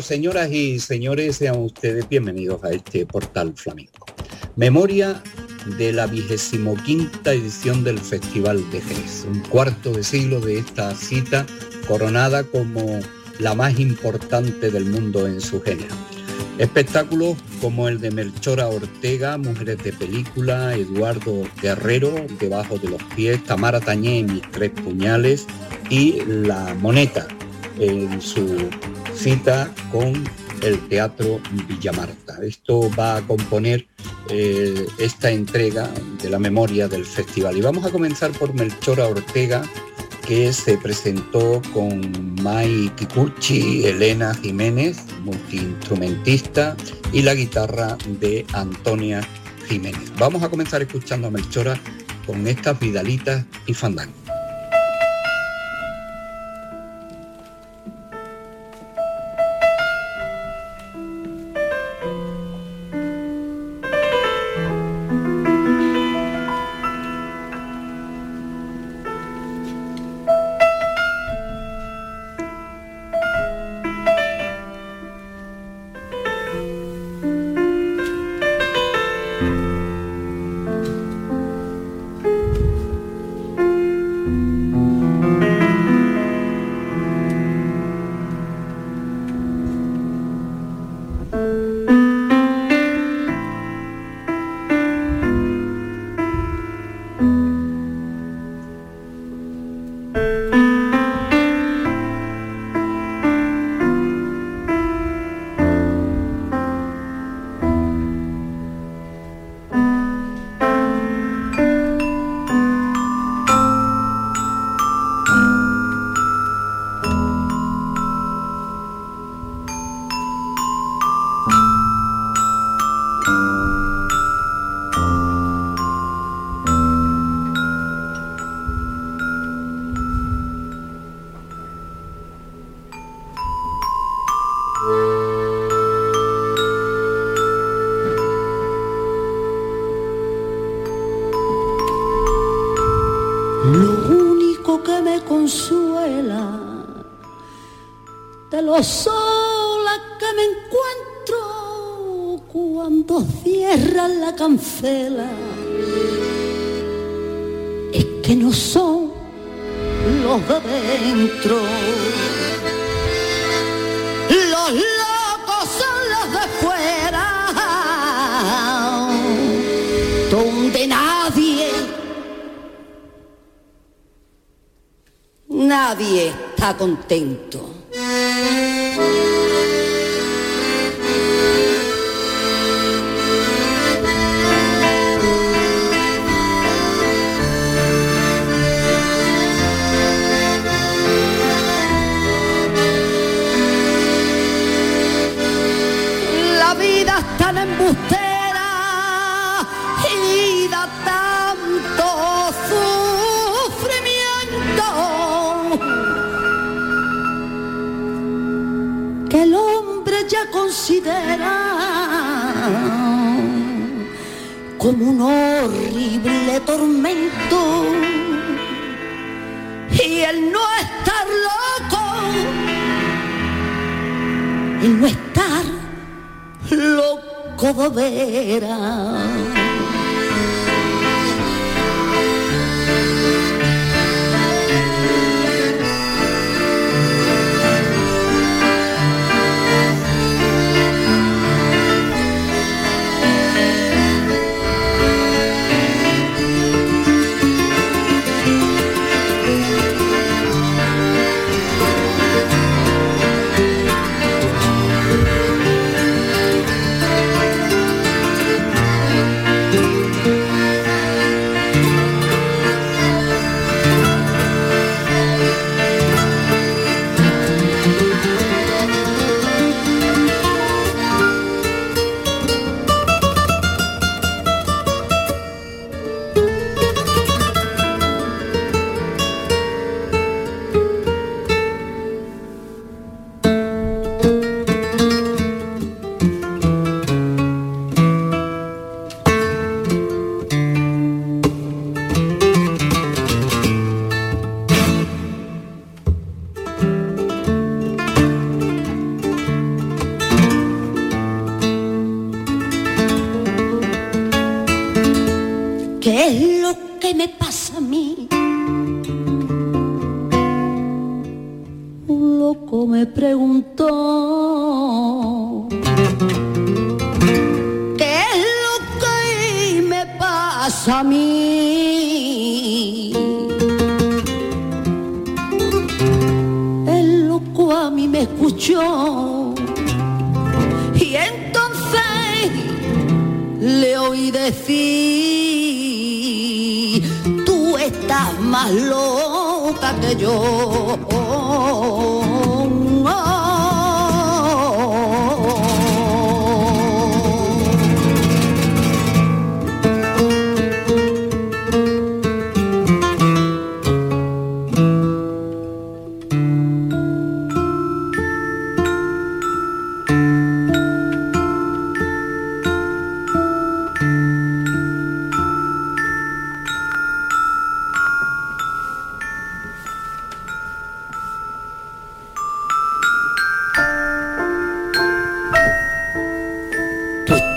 Señoras y señores, sean ustedes bienvenidos a este portal flamenco. Memoria de la vigésimo quinta edición del Festival de Jerez, un cuarto de siglo de esta cita coronada como la más importante del mundo en su género. Espectáculos como el de Melchora Ortega, Mujeres de Película, Eduardo Guerrero, Debajo de los Pies, Tamara Tañé, Mis Tres Puñales y La Moneta en su cita con el Teatro Villamarta. Esto va a componer eh, esta entrega de la memoria del festival. Y vamos a comenzar por Melchora Ortega, que se presentó con Mai Kikuchi, Elena Jiménez, multiinstrumentista, y la guitarra de Antonia Jiménez. Vamos a comenzar escuchando a Melchora con estas vidalitas y sola que me encuentro cuando cierran la cancela. Es que no son los de dentro. Los locos son los de fuera. Donde nadie, nadie está contento. Considera como un horrible tormento. Y el no estar loco, el no estar loco de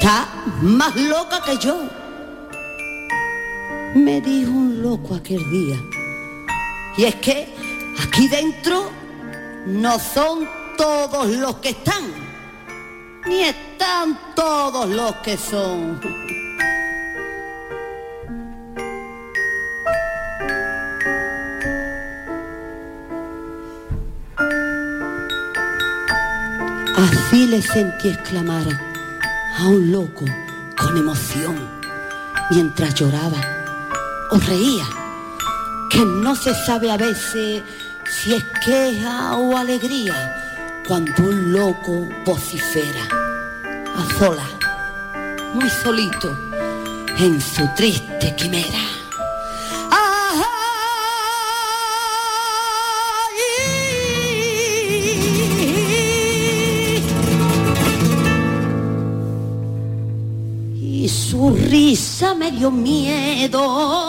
Tú estás más loca que yo. Me dijo un loco aquel día. Y es que aquí dentro no son todos los que están, ni están todos los que son. Así le sentí exclamar a un loco con emoción mientras lloraba o reía, que no se sabe a veces si es queja o alegría cuando un loco vocifera a sola, muy solito, en su triste quimera. Risa me dio miedo.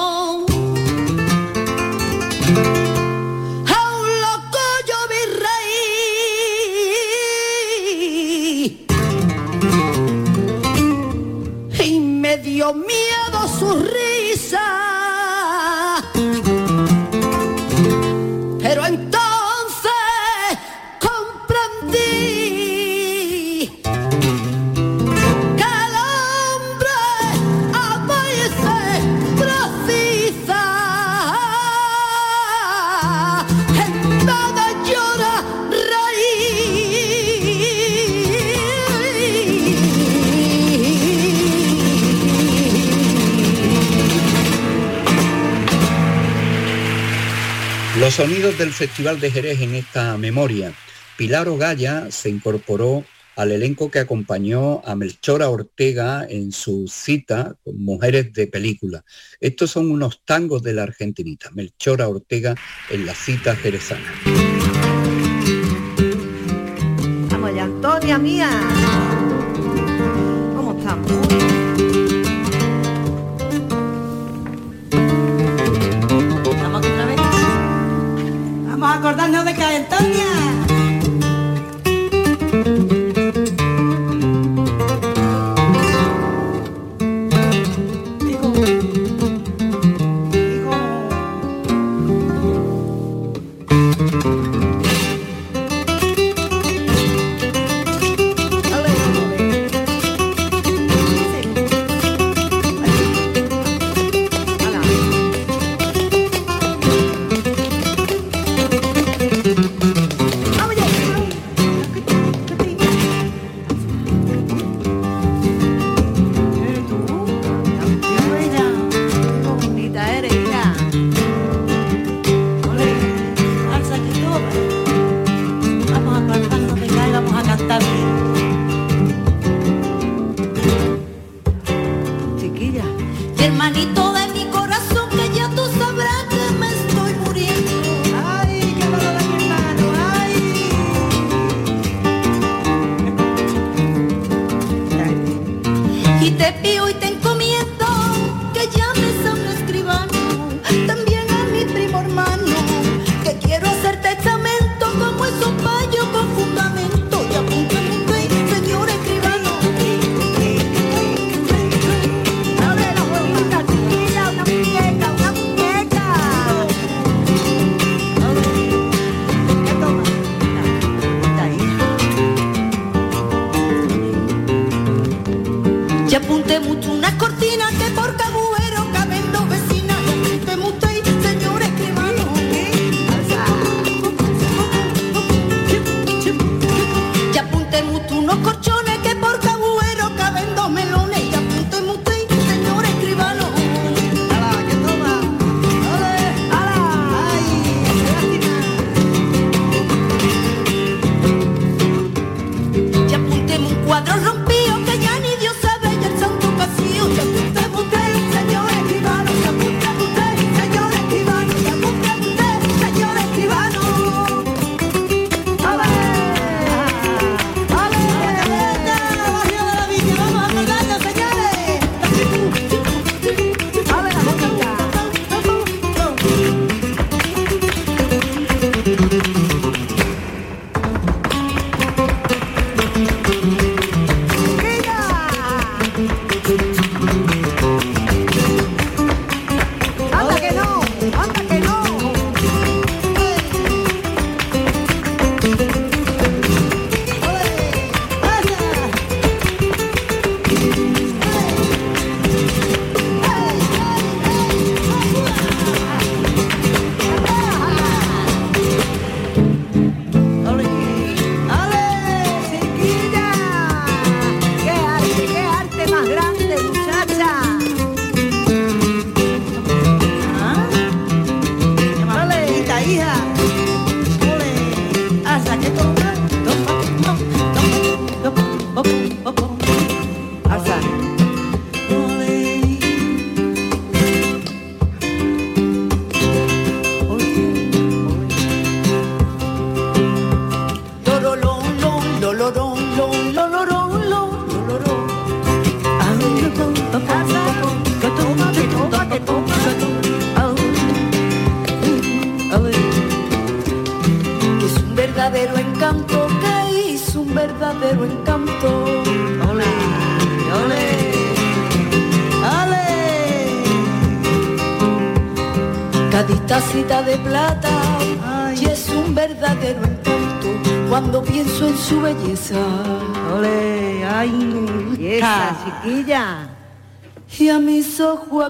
Los sonidos del Festival de Jerez en esta memoria. Pilar Ogaya se incorporó al elenco que acompañó a Melchora Ortega en su cita con Mujeres de Película. Estos son unos tangos de la Argentinita. Melchora Ortega en la cita jerezana. Vamos ya, Antonia mía. ¿Cómo estamos? Vamos a acordarnos de que Antonia.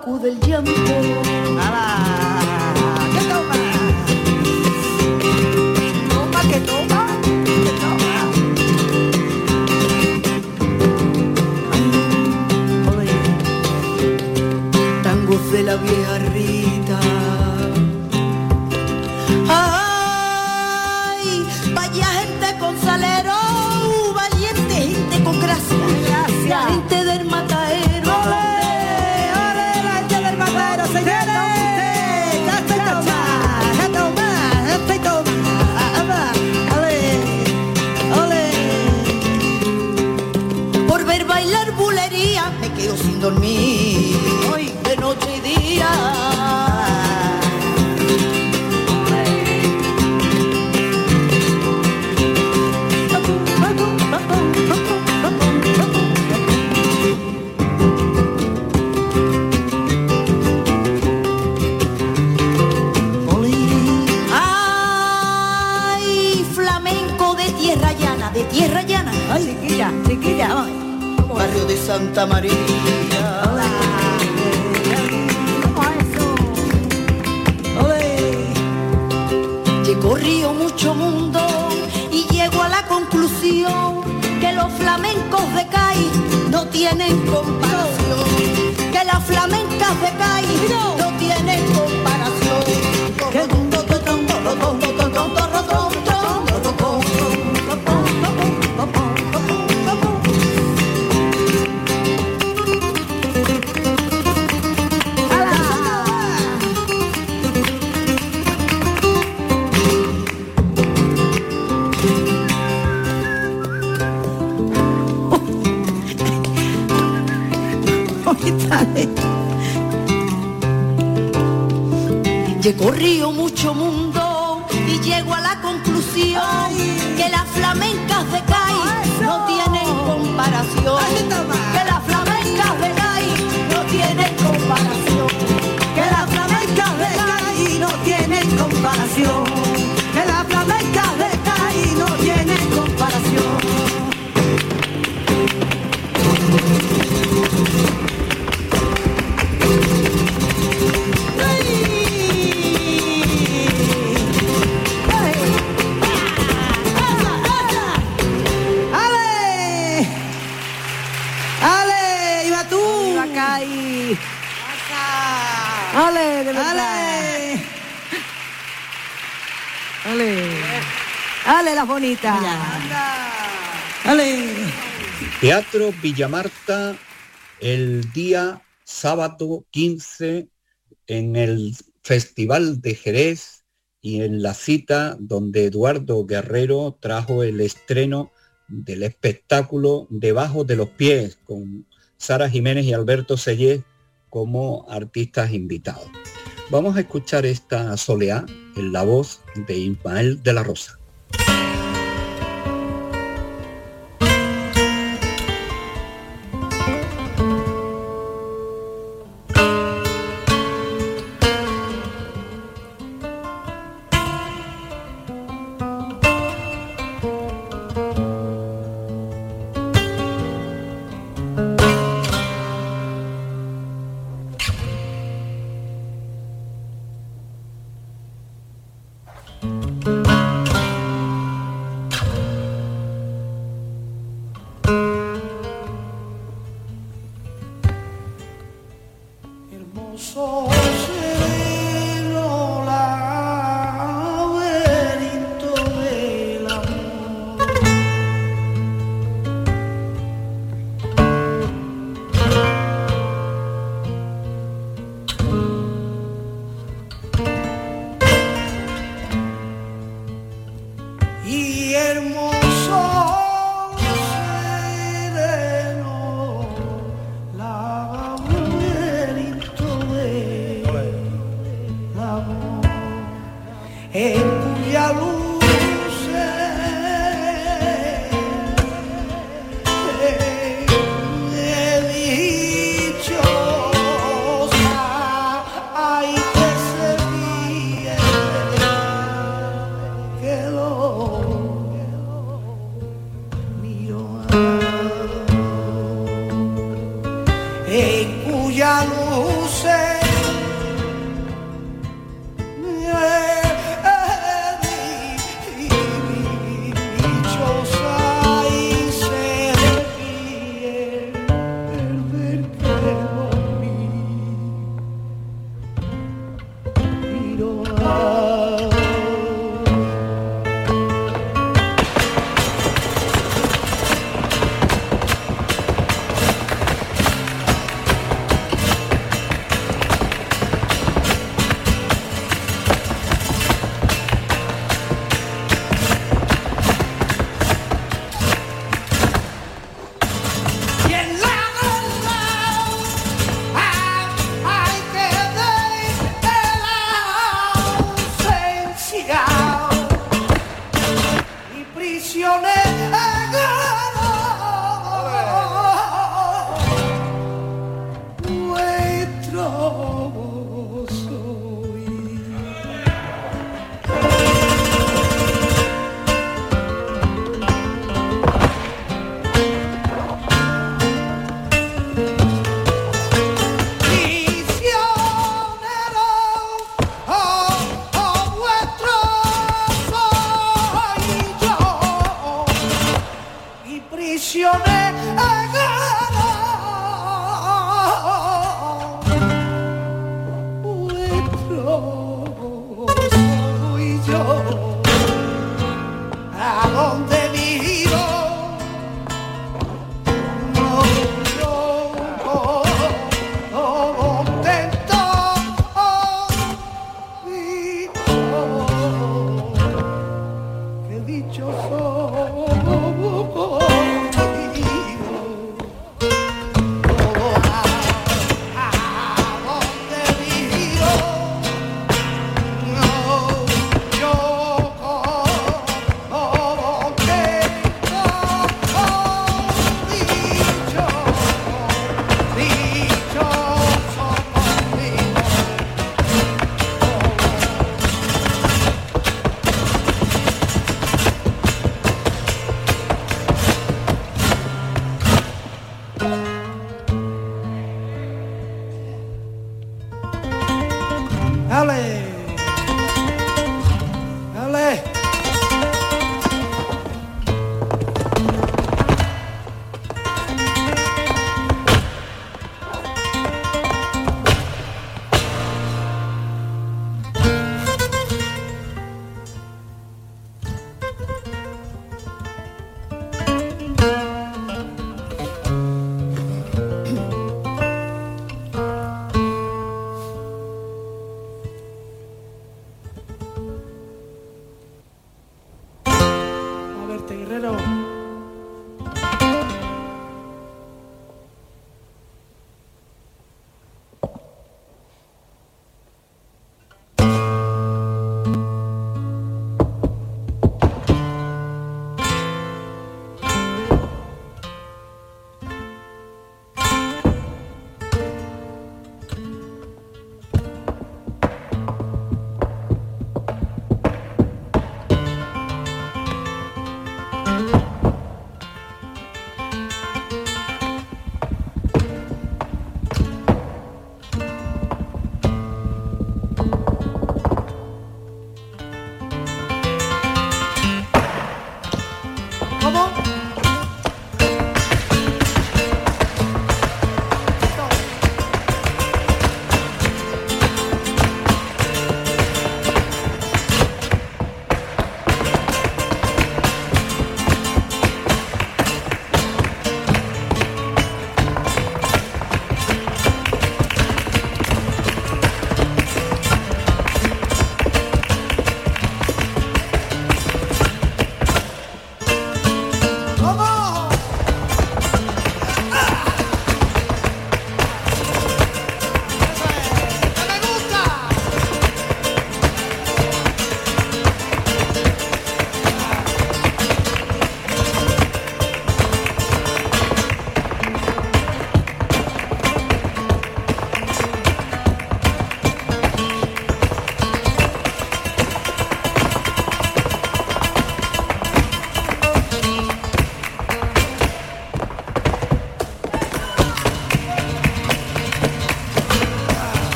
Acude el llanto. ¿Qué toma? Toma, que toma, que toma. Tangos de la vieja Rita. Ay, vaya gente con salero, Santa María. Llegó río mucho mundo y llego a la conclusión que los flamencos de Cádiz no tienen comparación. Que las flamencas de Cádiz no Río mucho mundo y llego a la conclusión Ale, las bonitas. ¡Ale! Teatro Villamarta el día sábado 15 en el Festival de Jerez y en la cita donde Eduardo Guerrero trajo el estreno del espectáculo Debajo de los pies con Sara Jiménez y Alberto Sellés como artistas invitados. Vamos a escuchar esta soleá en la voz de Ismael de la Rosa.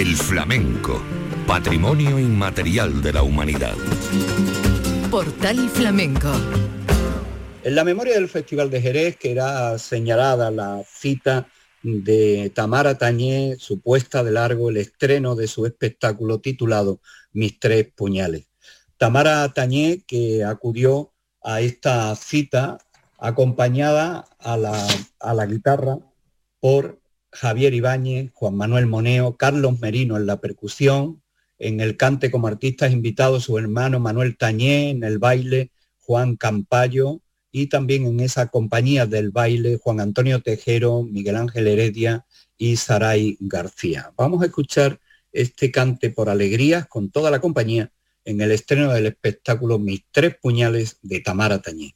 El flamenco, patrimonio inmaterial de la humanidad. Portal Flamenco. En la memoria del Festival de Jerez, que era señalada la cita de Tamara Tañé, su puesta de largo, el estreno de su espectáculo titulado Mis tres puñales. Tamara Tañé, que acudió a esta cita acompañada a la, a la guitarra por Javier Ibáñez, Juan Manuel Moneo, Carlos Merino en la percusión, en el cante como artistas invitados su hermano Manuel Tañé, en el baile Juan Campayo y también en esa compañía del baile Juan Antonio Tejero, Miguel Ángel Heredia y Saray García. Vamos a escuchar este cante por alegrías con toda la compañía en el estreno del espectáculo Mis tres puñales de Tamara Tañé.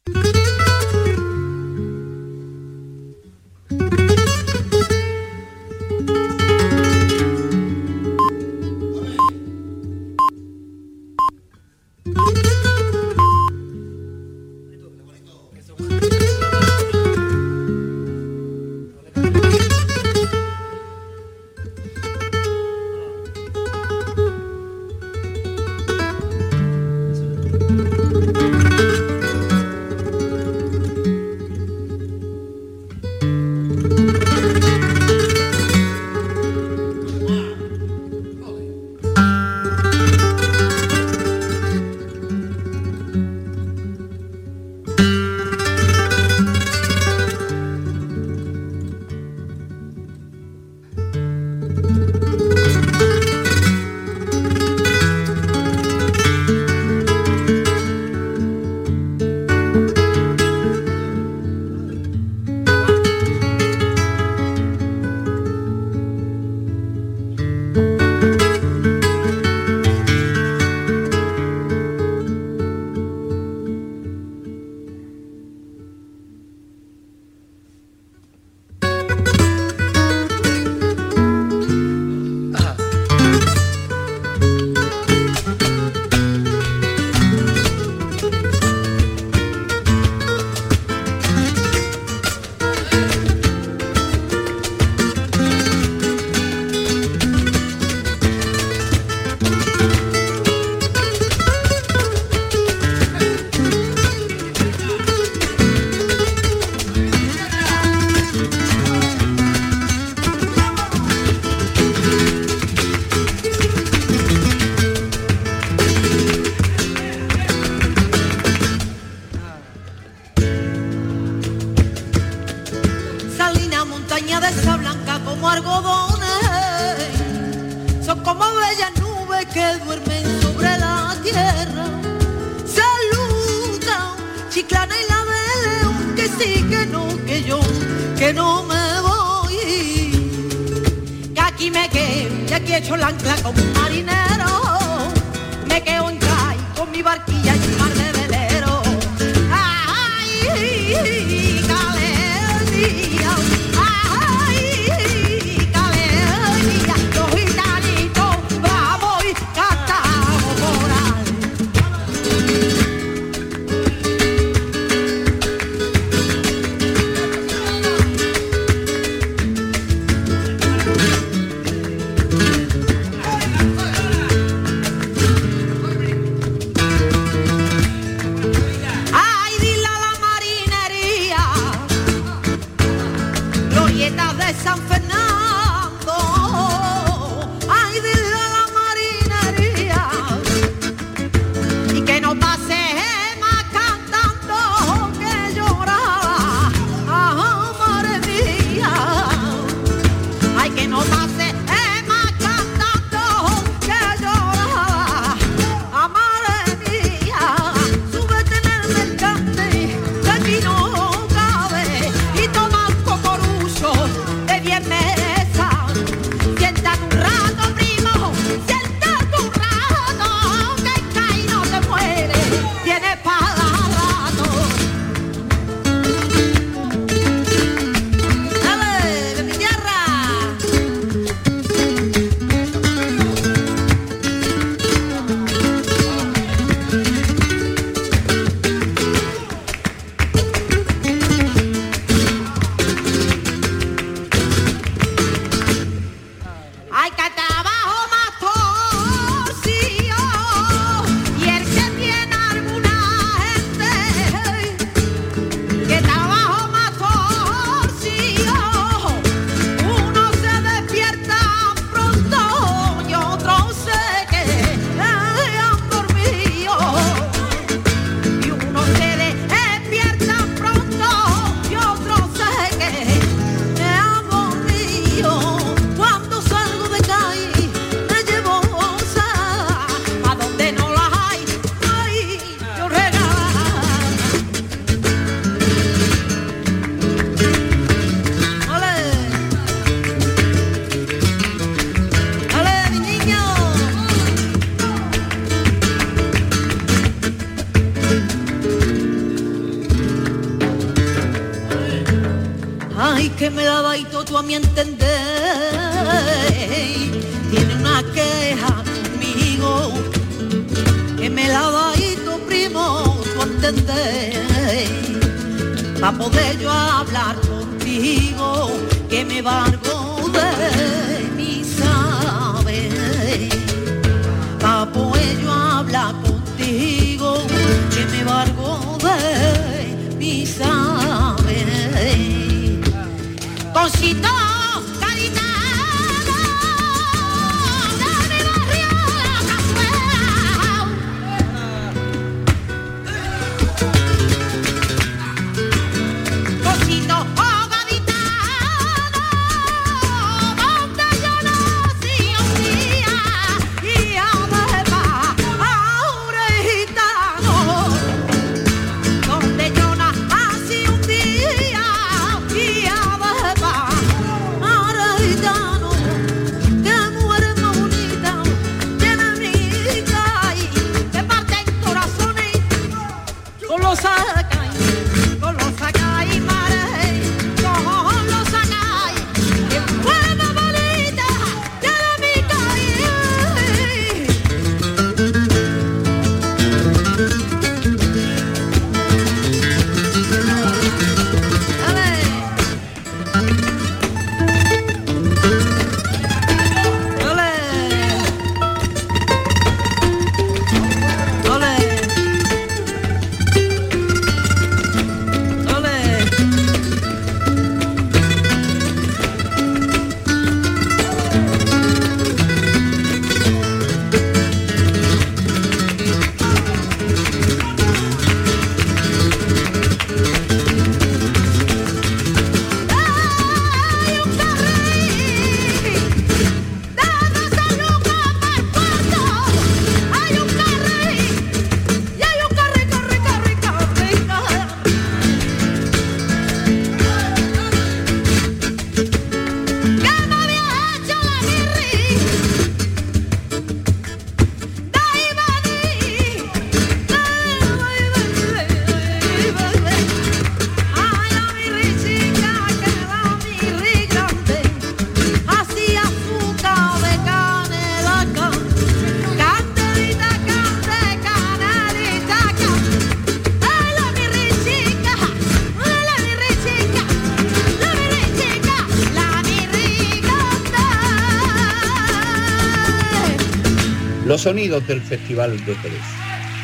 los sonidos del Festival de Jerez,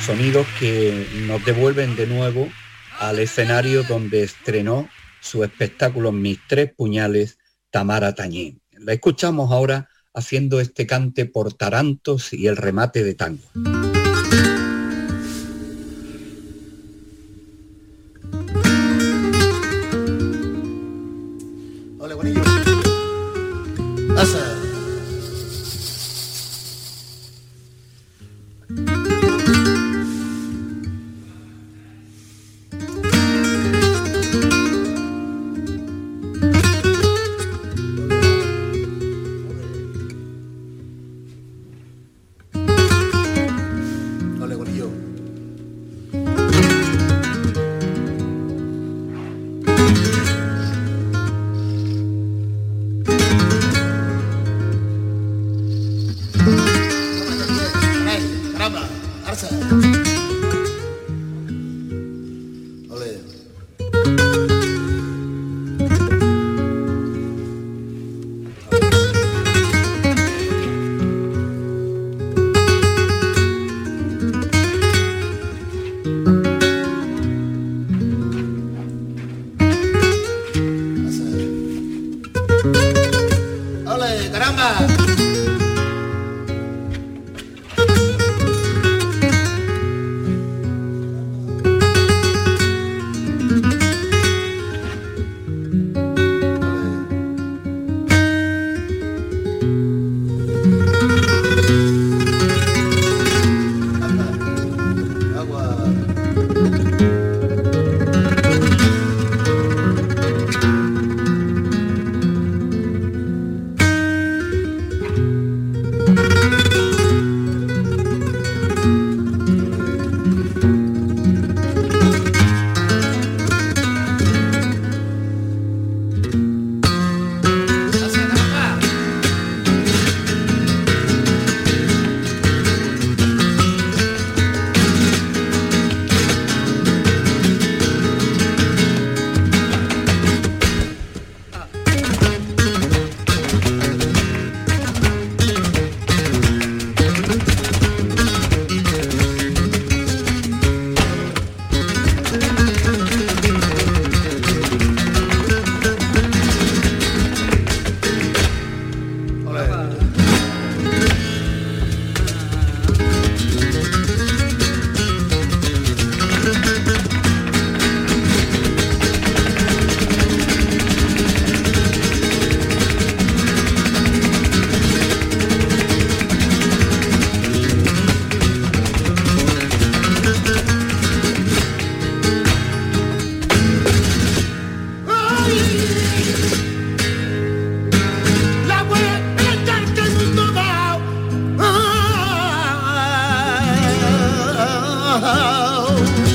sonidos que nos devuelven de nuevo al escenario donde estrenó su espectáculo Mis Tres Puñales, Tamara Tañé. La escuchamos ahora haciendo este cante por tarantos y el remate de tango. Oh.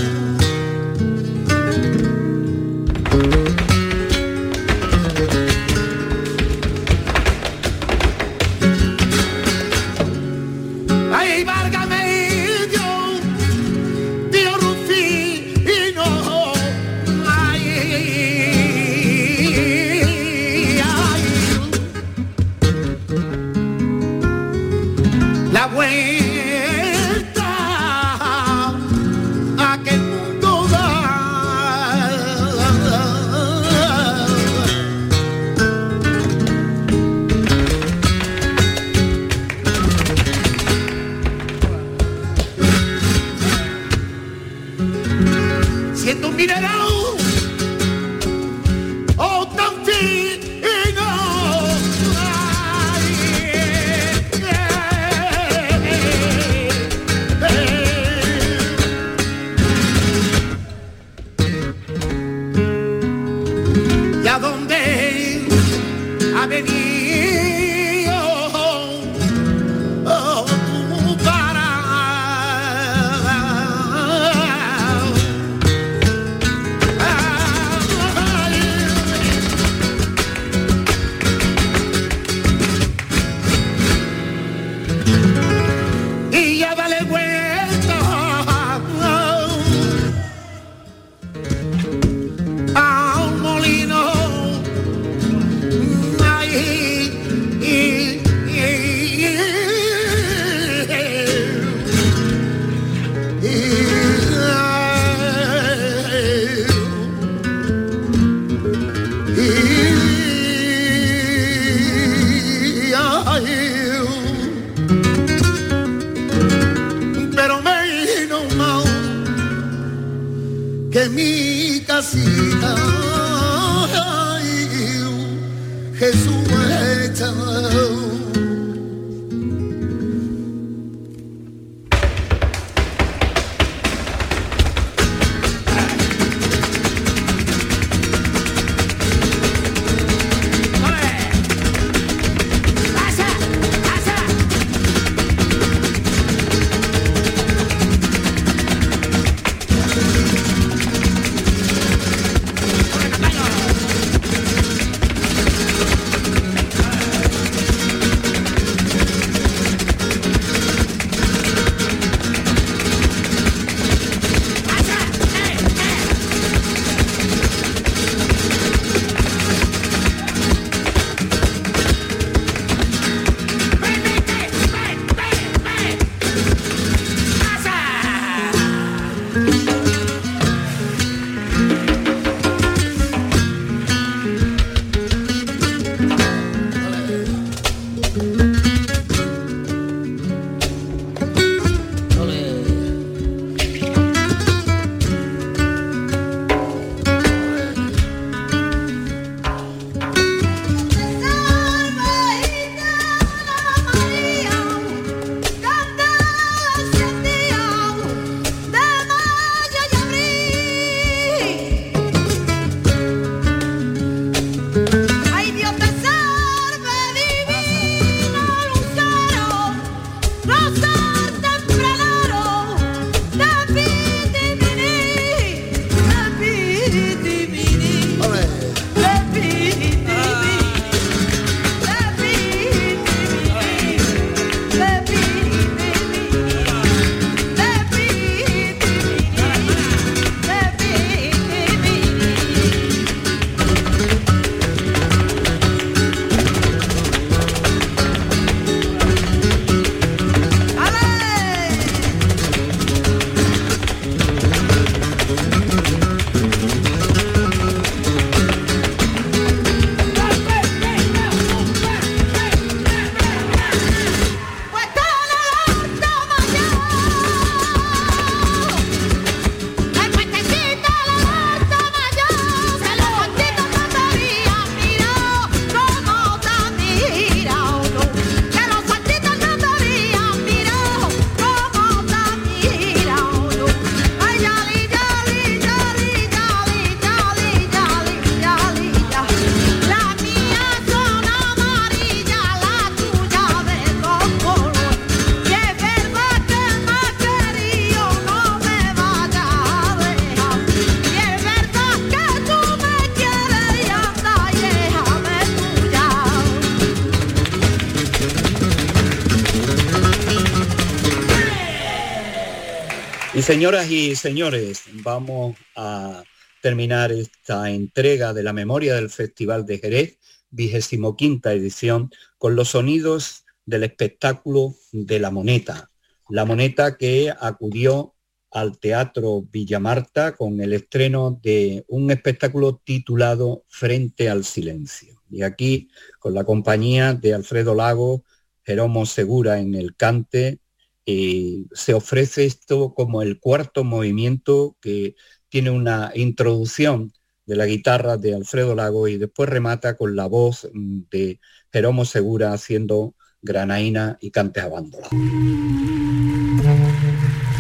Y señoras y señores, vamos a terminar esta entrega de la memoria del Festival de Jerez, vigésimo quinta edición, con los sonidos del espectáculo de la moneta. La moneta que acudió al Teatro Villamarta con el estreno de un espectáculo titulado Frente al Silencio. Y aquí, con la compañía de Alfredo Lago, Jeromo Segura en el cante, eh, se ofrece esto como el cuarto movimiento que tiene una introducción de la guitarra de Alfredo Lago y después remata con la voz mm, de Jeromo Segura haciendo granaína y cantes a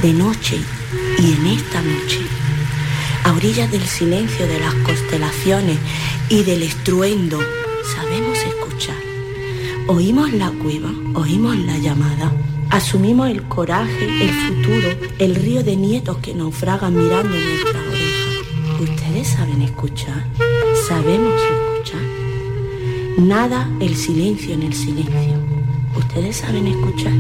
de noche y en esta noche, a orillas del silencio de las constelaciones y del estruendo, sabemos escuchar. Oímos la cueva, oímos la llamada, asumimos el coraje, el futuro, el río de nietos que naufragan mirando en nuestras orejas. ¿Ustedes saben escuchar? ¿Sabemos escuchar? Nada el silencio en el silencio. ¿Ustedes saben escuchar?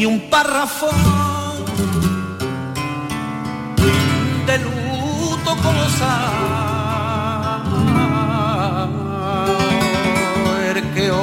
Y un párrafo de luto colosal que oye